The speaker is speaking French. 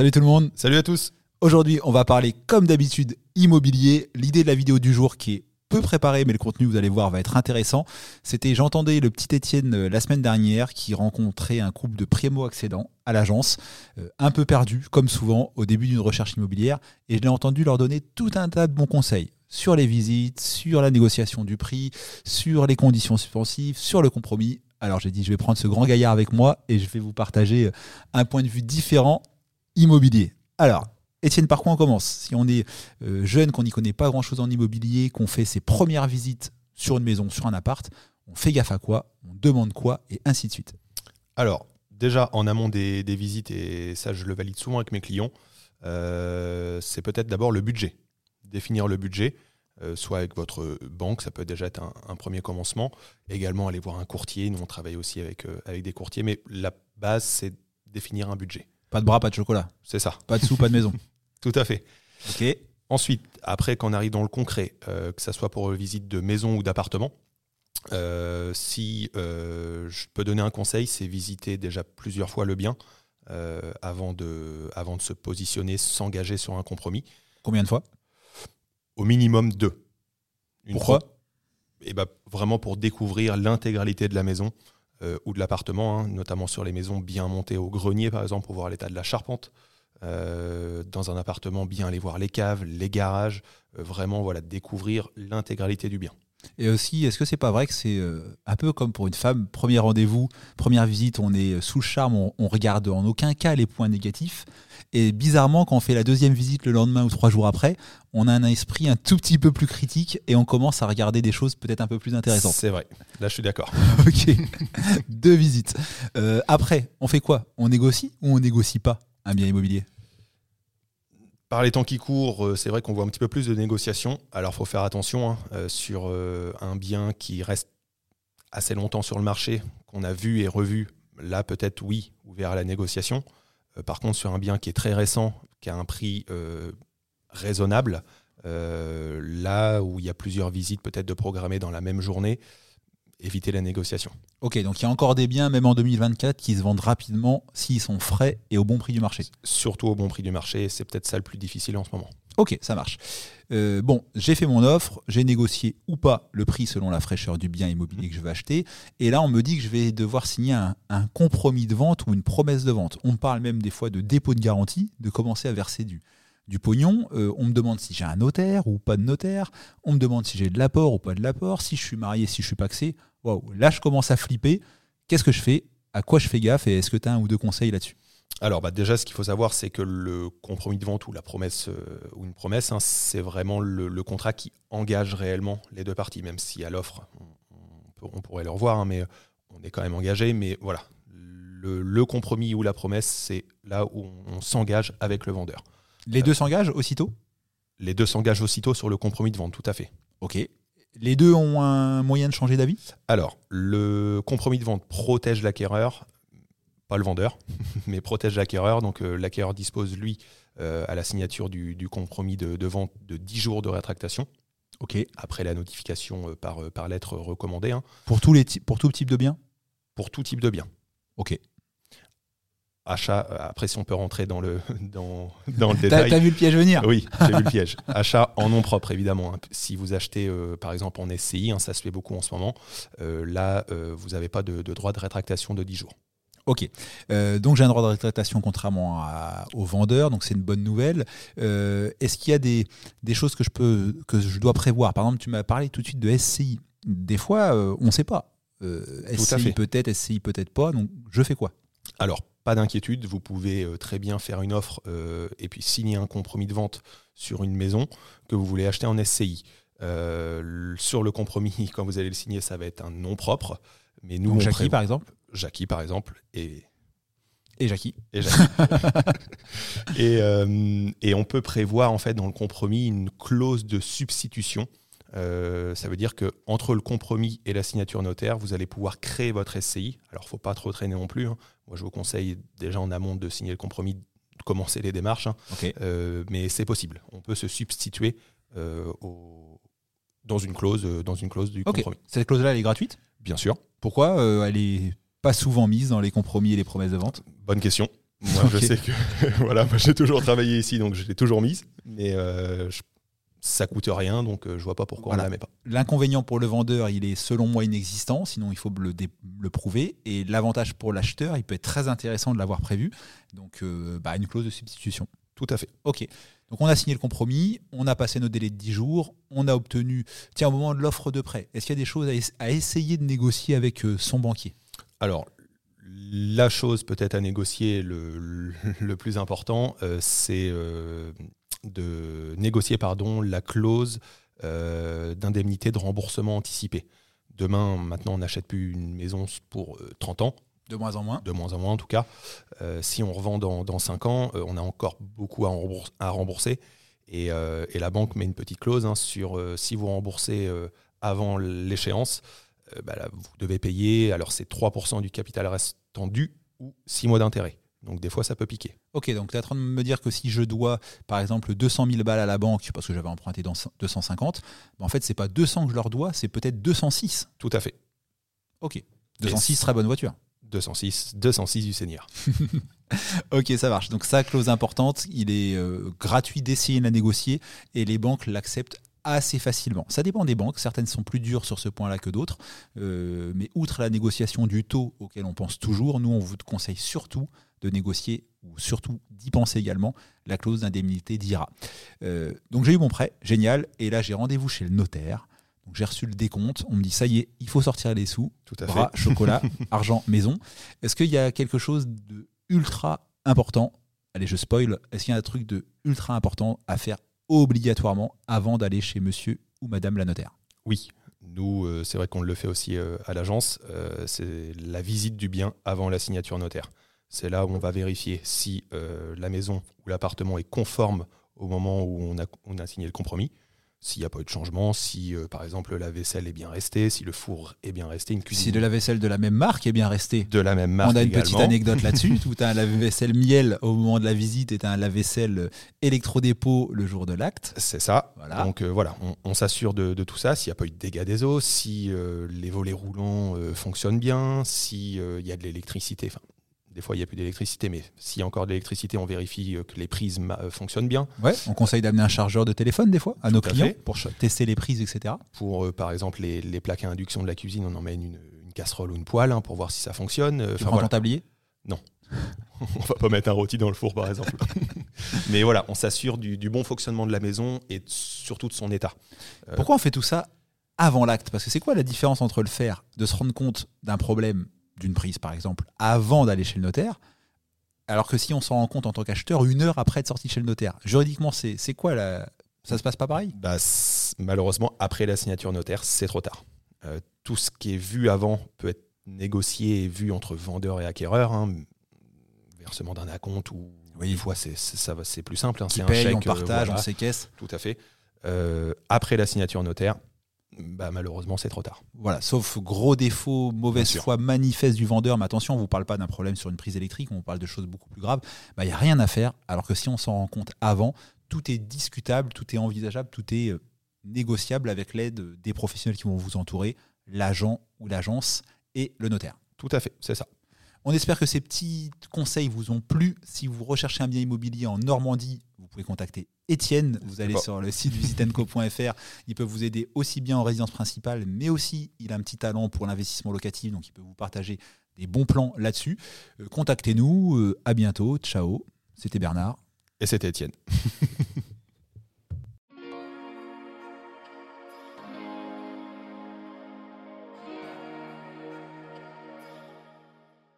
Salut tout le monde. Salut à tous. Aujourd'hui, on va parler comme d'habitude immobilier. L'idée de la vidéo du jour qui est peu préparée, mais le contenu, vous allez voir, va être intéressant. C'était, j'entendais le petit Étienne euh, la semaine dernière qui rencontrait un couple de primo-accédants à l'agence, euh, un peu perdu, comme souvent, au début d'une recherche immobilière. Et je l'ai entendu leur donner tout un tas de bons conseils sur les visites, sur la négociation du prix, sur les conditions suspensives, sur le compromis. Alors j'ai dit, je vais prendre ce grand gaillard avec moi et je vais vous partager euh, un point de vue différent immobilier. Alors, Étienne, par quoi on commence Si on est euh, jeune, qu'on n'y connaît pas grand-chose en immobilier, qu'on fait ses premières visites sur une maison, sur un appart, on fait gaffe à quoi On demande quoi Et ainsi de suite. Alors, déjà, en amont des, visites, et ça je le valide souvent avec mes clients, euh, c'est peut-être d'abord le budget. Définir le budget, euh, soit avec votre banque, ça peut déjà être un, premier commencement. Également, aller voir un courtier. Nous, on travaille aussi avec, avec des courtiers, mais la base, c'est définir un budget. Pas de bras, pas de chocolat. C'est ça. Pas de sous, pas de maison. Tout à fait. Ok. Ensuite, après, quand on arrive dans le concret, euh, que ce soit pour visite de maison ou d'appartement, euh, si euh, je peux donner un conseil, c'est visiter déjà plusieurs fois le bien avant, de, avant de se positionner, s'engager sur un compromis. Combien de fois? Au minimum deux. Pourquoi? et eh ben, Vraiment pour découvrir l'intégralité de la maison, euh, ou de l'appartement, hein, notamment sur les maisons bien montées au grenier, par exemple, pour voir l'état de la charpente. Euh, dans un appartement, bien aller voir les caves, les garages, euh, vraiment voilà, découvrir l'intégralité du bien. Et aussi, est-ce que c'est pas vrai que c'est un peu comme pour une femme, premier rendez-vous, première visite, on est sous le charme, on, on regarde en aucun cas les points négatifs. Et bizarrement, quand on fait la deuxième visite le lendemain ou trois jours après, on a un esprit un tout petit peu plus critique et on commence à regarder des choses peut-être un peu plus intéressantes. C'est vrai. Là, je suis d'accord. ok. Deux visites. Euh, après, on fait quoi? On négocie ou on négocie pas un bien immobilier? Par les temps qui courent, euh, c'est vrai qu'on voit un petit peu plus de négociations. Alors, il faut faire attention hein, euh, sur un bien qui reste assez longtemps sur le marché, qu'on a vu et revu. Là, peut-être oui, ouvert à la négociation. Euh, par contre, sur un bien qui est très récent, qui a un prix euh, raisonnable, euh, là où il y a plusieurs visites peut-être de programmer dans la même journée, éviter la négociation. Ok, donc il y a encore des biens, même en 2024, qui se vendent rapidement s'ils sont frais et au bon prix du marché. Surtout au bon prix du marché, c'est peut-être ça le plus difficile en ce moment. Ok, ça marche. Euh, bon, j'ai fait mon offre, j'ai négocié ou pas le prix selon la fraîcheur du bien immobilier que je vais acheter. Et là, on me dit que je vais devoir signer un, compromis de vente ou une promesse de vente. On parle même des fois de dépôt de garantie, de commencer à verser du, du pognon. Euh, on me demande si j'ai un notaire ou pas de notaire. On me demande si j'ai de l'apport ou pas de l'apport, si je suis marié, si je suis paxé. Waouh, là, je commence à flipper. Qu'est-ce que je fais? À quoi je fais gaffe Et est-ce que tu as un ou deux conseils là-dessus? Alors bah, déjà, ce qu'il faut savoir, c'est que le compromis de vente ou la promesse euh, ou une promesse, hein, c'est vraiment le, contrat qui engage réellement les deux parties, même si à l'offre, on, pourrait le revoir, hein, mais on est quand même engagé. Mais voilà, le, compromis ou la promesse, c'est là où on, s'engage avec le vendeur. Les deux s'engagent aussitôt? Les deux s'engagent aussitôt sur le compromis de vente, tout à fait. Ok. Les deux ont un moyen de changer d'avis? Alors, le compromis de vente protège l'acquéreur pas le vendeur, mais protège l'acquéreur. Donc euh, l'acquéreur dispose, lui, euh, à la signature du, compromis de, vente de 10 jours de rétractation. Ok. Après la notification euh, par, par lettre recommandée. Hein. Pour, tous les pour tout type de biens Pour tout type de biens. Ok. Achat, après si on peut rentrer dans le, dans, dans le détail. T'as vu le piège venir? Oui, j'ai vu le piège. Achat en nom propre, évidemment. Hein. Si vous achetez, par exemple, en SCI, hein, ça se fait beaucoup en ce moment, là, vous n'avez pas de, de, droit de rétractation de 10 jours. Ok, euh, donc j'ai un droit de rétractation contrairement aux vendeurs, donc c'est une bonne nouvelle. Euh, est-ce qu'il y a des, choses que je, peux, que je dois prévoir? Par exemple, tu m'as parlé tout de suite de SCI. Des fois, euh, on ne sait pas. SCI peut-être, SCI peut-être pas, donc je fais quoi? Alors, pas d'inquiétude, vous pouvez très bien faire une offre et puis signer un compromis de vente sur une maison que vous voulez acheter en SCI. sur le compromis, quand vous allez le signer, ça va être un nom propre. Mais nous, donc, Jackie, par exemple Jackie, par exemple, et. Et Jackie. Et, euh, et, on peut prévoir, en fait, dans le compromis, une clause de substitution. Euh, ça veut dire que entre le compromis et la signature notaire, vous allez pouvoir créer votre SCI. Alors, il ne faut pas trop traîner non plus. Hein. Moi, je vous conseille déjà en amont de signer le compromis, de commencer les démarches. Hein. Euh, mais c'est possible. On peut se substituer dans une clause, dans une clause du compromis. Cette clause-là, elle est gratuite? Bien sûr. Pourquoi elle est pas souvent mise dans les compromis et les promesses de vente? Bonne question. Moi, je sais que voilà, moi j'ai toujours travaillé ici, donc je l'ai toujours mise, mais euh, je- ça coûte rien, donc euh, je vois pas pourquoi Voilà. on la met pas. L'inconvénient pour le vendeur, il est selon moi inexistant, sinon il faut le, prouver. Et l'avantage pour l'acheteur, il peut être très intéressant de l'avoir prévu. Donc, euh, bah, une clause de substitution. Tout à fait. Ok. Donc, on a signé le compromis, on a passé notre délai de 10 jours, on a obtenu. Tiens, au moment de l'offre de prêt, est-ce qu'il y a des choses à, es- à essayer de négocier avec euh, son banquier? Alors, la chose peut-être à négocier le, le- le plus important, euh, c'est euh, de négocier pardon, la clause euh, d'indemnité de remboursement anticipé. Demain, maintenant, on n'achète plus une maison pour euh, 30 ans, De moins en moins. de moins en moins en tout cas. Euh, si on revend dans, dans 5 ans, euh, on a encore beaucoup à, rembourse- à rembourser. Et, euh, et la banque met une petite clause hein, sur euh, si vous remboursez euh, avant l'échéance, euh, bah là, vous devez payer, alors c'est 3% du capital restant dû ou 6 mois d'intérêt. Donc des fois, ça peut piquer. Ok, donc tu es en train de me dire que si je dois, par exemple, 200 000 balles à la banque, parce que j'avais emprunté dans 250, bah, en fait, c'est pas 200 que je leur dois, c'est peut-être 206. Tout à fait. Ok. 206, très bonne voiture. 206, 206 du Seigneur. Ok, ça marche. Donc ça, clause importante, il est euh, gratuit d'essayer de la négocier et les banques l'acceptent assez facilement. Ça dépend des banques, certaines sont plus dures sur ce point-là que d'autres, Euh, mais outre la négociation du taux auquel on pense toujours, nous on vous conseille surtout de négocier ou surtout d'y penser également la clause d'indemnité d'IRA. Euh, donc j'ai eu mon prêt, génial, et là j'ai rendez-vous chez le notaire. Donc j'ai reçu le décompte, on me dit ça y est, il faut sortir les sous, Tout à bras, fait. chocolat, argent, maison. Est-ce qu'il y a quelque chose de ultra important? Allez, je spoil. Est-ce qu'il y a un truc de ultra important à faire obligatoirement avant d'aller chez monsieur ou madame la notaire Oui, nous, euh, c'est vrai qu'on le fait aussi euh, à l'agence. euh, c'est la visite du bien avant la signature notaire. C'est là où on va vérifier si la maison ou l'appartement est conforme au moment où on a signé le compromis. S'il n'y a pas eu de changement, si euh, par exemple la vaisselle est bien restée, si le four est bien resté, une cuisine Si de la vaisselle de la même marque est bien restée. de la même marque On a une également. petite anecdote là-dessus. Tout un lave-vaisselle miel au moment de la visite et un lave-vaisselle électrodépôt le jour de l'acte. C'est ça. Voilà. Donc euh, voilà, on, on s'assure de, de tout ça. S'il n'y a pas eu de dégâts des eaux, si euh, les volets roulants fonctionnent bien, s'il y a de l'électricité. Enfin, des fois, il n'y a plus d'électricité, mais s'il y a encore de l'électricité, on vérifie euh, que les prises euh, fonctionnent bien. Ouais, on conseille d'amener un chargeur de téléphone des fois à nos à clients fait. pour tester les prises, etc. Pour, euh, par exemple, les, les plaques à induction de la cuisine, on emmène une, une casserole ou une poêle hein, pour voir si ça fonctionne. Euh, Tu Enfin, prends voilà. ton tablier On va pas mettre un rôti dans le four, par exemple. mais voilà, on s'assure du, du bon fonctionnement de la maison et surtout de son état. Euh, Pourquoi on fait tout ça avant l'acte? Parce que c'est quoi la différence entre le faire, de se rendre compte d'un problème, d'une prise par exemple, avant d'aller chez le notaire, alors que si on s'en rend compte en tant qu'acheteur une heure après être sorti chez le notaire Juridiquement, c'est quoi la... Ça se passe pas pareil? Bah, malheureusement, après la signature notaire, c'est trop tard. Euh, tout ce qui est vu avant peut être négocié et vu entre vendeur et acquéreur. hein. Versement d'un acompte ou Oui. des fois c'est c'est- ça va- c'est plus simple. hein. C'est un paye, chèque, on euh, partage, voilà, on séquestre. Tout à fait. Euh, après la signature notaire, bah, malheureusement c'est trop tard. Voilà, sauf gros défaut, mauvaise foi manifeste du vendeur. Mais attention, on ne vous parle pas d'un problème sur une prise électrique, on vous parle de choses beaucoup plus graves. Il n'y a rien à faire. Alors que si on s'en rend compte avant, tout est discutable, tout est envisageable, tout est euh, négociable avec l'aide des professionnels qui vont vous entourer, l'agent ou l'agence et le notaire. Tout à fait, c'est ça. On espère que ces petits conseils vous ont plu. Si vous recherchez un bien immobilier en Normandie, vous pouvez contacter Étienne. Vous allez sur le site visitenco.fr. Il peut vous aider aussi bien en résidence principale, mais aussi il a un petit talent pour l'investissement locatif, donc il peut vous partager des bons plans là-dessus. Euh, Contactez-nous. Euh, à bientôt. Ciao. C'était Bernard. Et c'était Étienne.